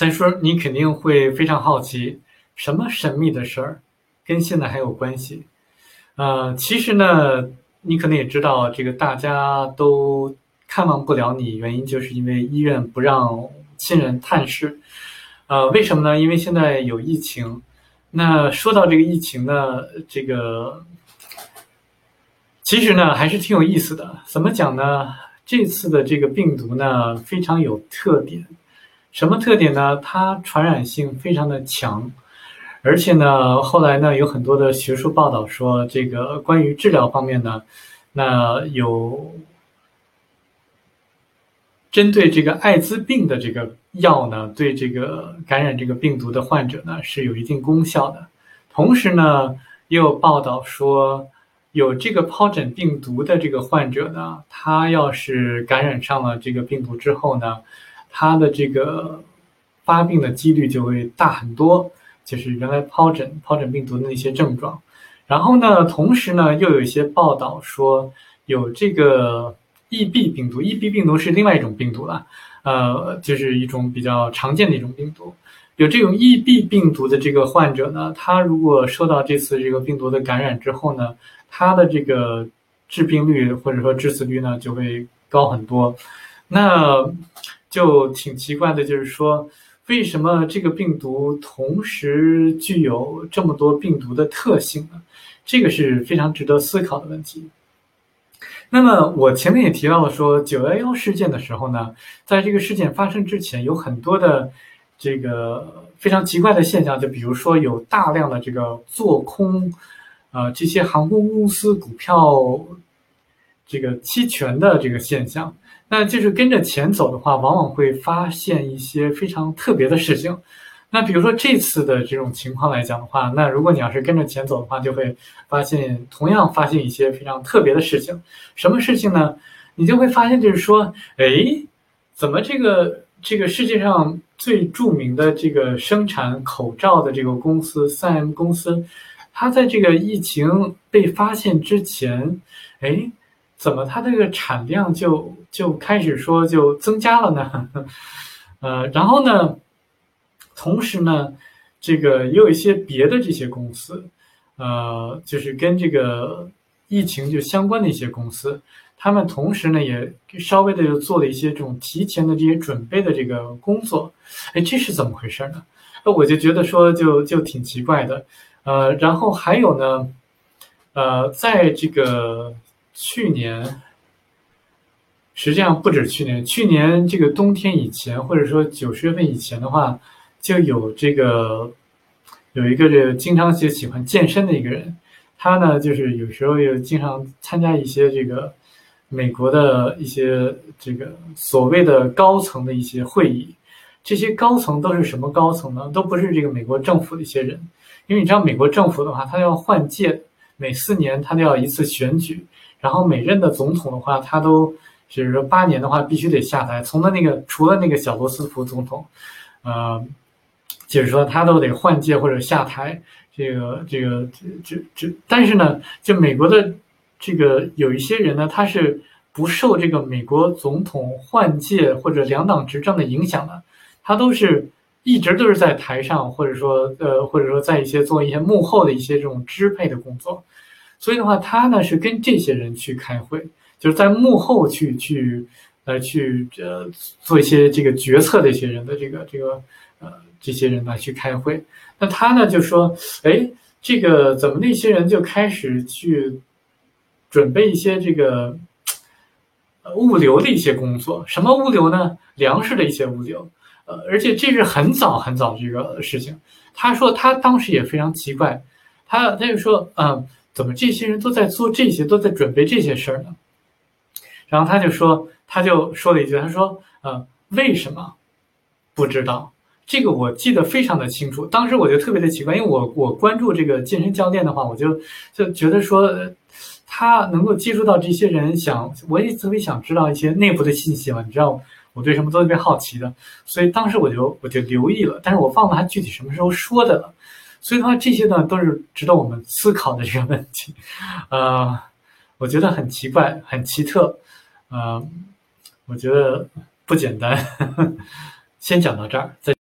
再说，你肯定会非常好奇，什么神秘的事儿跟现在还有关系？呃，其实呢，你可能也知道，这个大家都看望不了你，原因就是因为医院不让亲人探视。呃，为什么呢？因为现在有疫情。那说到这个疫情呢，这个其实呢还是挺有意思的。怎么讲呢？这次的这个病毒呢非常有特点。什么特点呢？它传染性非常的强，而且呢，后来呢有很多的学术报道说，这个关于治疗方面呢，那有针对这个艾滋病的这个药呢，对这个感染这个病毒的患者呢是有一定功效的。同时呢，也有报道说，有这个疱疹病毒的这个患者呢，他要是感染上了这个病毒之后呢。它的这个发病的几率就会大很多，就是原来疱疹、疱疹病毒的那些症状。然后呢，同时呢，又有一些报道说有这个 EB 病毒，EB 病毒是另外一种病毒了，呃，就是一种比较常见的一种病毒。有这种 EB 病毒的这个患者呢，他如果受到这次这个病毒的感染之后呢，他的这个致病率或者说致死率呢就会高很多。那就挺奇怪的，就是说，为什么这个病毒同时具有这么多病毒的特性呢？这个是非常值得思考的问题。那么我前面也提到了，说九幺幺事件的时候呢，在这个事件发生之前，有很多的这个非常奇怪的现象，就比如说有大量的这个做空，呃，这些航空公司股票这个期权的这个现象。那就是跟着钱走的话，往往会发现一些非常特别的事情。那比如说这次的这种情况来讲的话，那如果你要是跟着钱走的话，就会发现同样发现一些非常特别的事情。什么事情呢？你就会发现，就是说，哎，怎么这个这个世界上最著名的这个生产口罩的这个公司三 M 公司，它在这个疫情被发现之前，哎。怎么它这个产量就就开始说就增加了呢？呃，然后呢，同时呢，这个也有一些别的这些公司，呃，就是跟这个疫情就相关的一些公司，他们同时呢也稍微的又做了一些这种提前的这些准备的这个工作。哎，这是怎么回事呢？那我就觉得说就就挺奇怪的。呃，然后还有呢，呃，在这个。去年，实际上不止去年，去年这个冬天以前，或者说九十月份以前的话，就有这个有一个这个经常喜喜欢健身的一个人，他呢就是有时候又经常参加一些这个美国的一些这个所谓的高层的一些会议，这些高层都是什么高层呢？都不是这个美国政府的一些人，因为你知道美国政府的话，他要换届，每四年他都要一次选举。然后每任的总统的话，他都就是说八年的话必须得下台。从他那个除了那个小罗斯福总统，呃，就是说他都得换届或者下台。这个这个这这这，但是呢，就美国的这个有一些人呢，他是不受这个美国总统换届或者两党执政的影响的，他都是一直都是在台上，或者说呃，或者说在一些做一些幕后的一些这种支配的工作。所以的话，他呢是跟这些人去开会，就是在幕后去去来去呃做一些这个决策的一些人的这个这个呃这些人呢去开会。那他呢就说，哎，这个怎么那些人就开始去准备一些这个物流的一些工作？什么物流呢？粮食的一些物流。呃，而且这是很早很早这个事情。他说他当时也非常奇怪，他他就说，嗯。怎么这些人都在做这些，都在准备这些事儿呢？然后他就说，他就说了一句，他说：“呃，为什么不知道？这个我记得非常的清楚。当时我就特别的奇怪，因为我我关注这个健身教练的话，我就就觉得说，他能够接触到这些人，想我也特别想知道一些内部的信息嘛。你知道，我对什么都特别好奇的，所以当时我就我就留意了，但是我忘了他具体什么时候说的了。”所以的话，这些呢都是值得我们思考的这个问题，呃，我觉得很奇怪，很奇特，呃，我觉得不简单。先讲到这儿，再。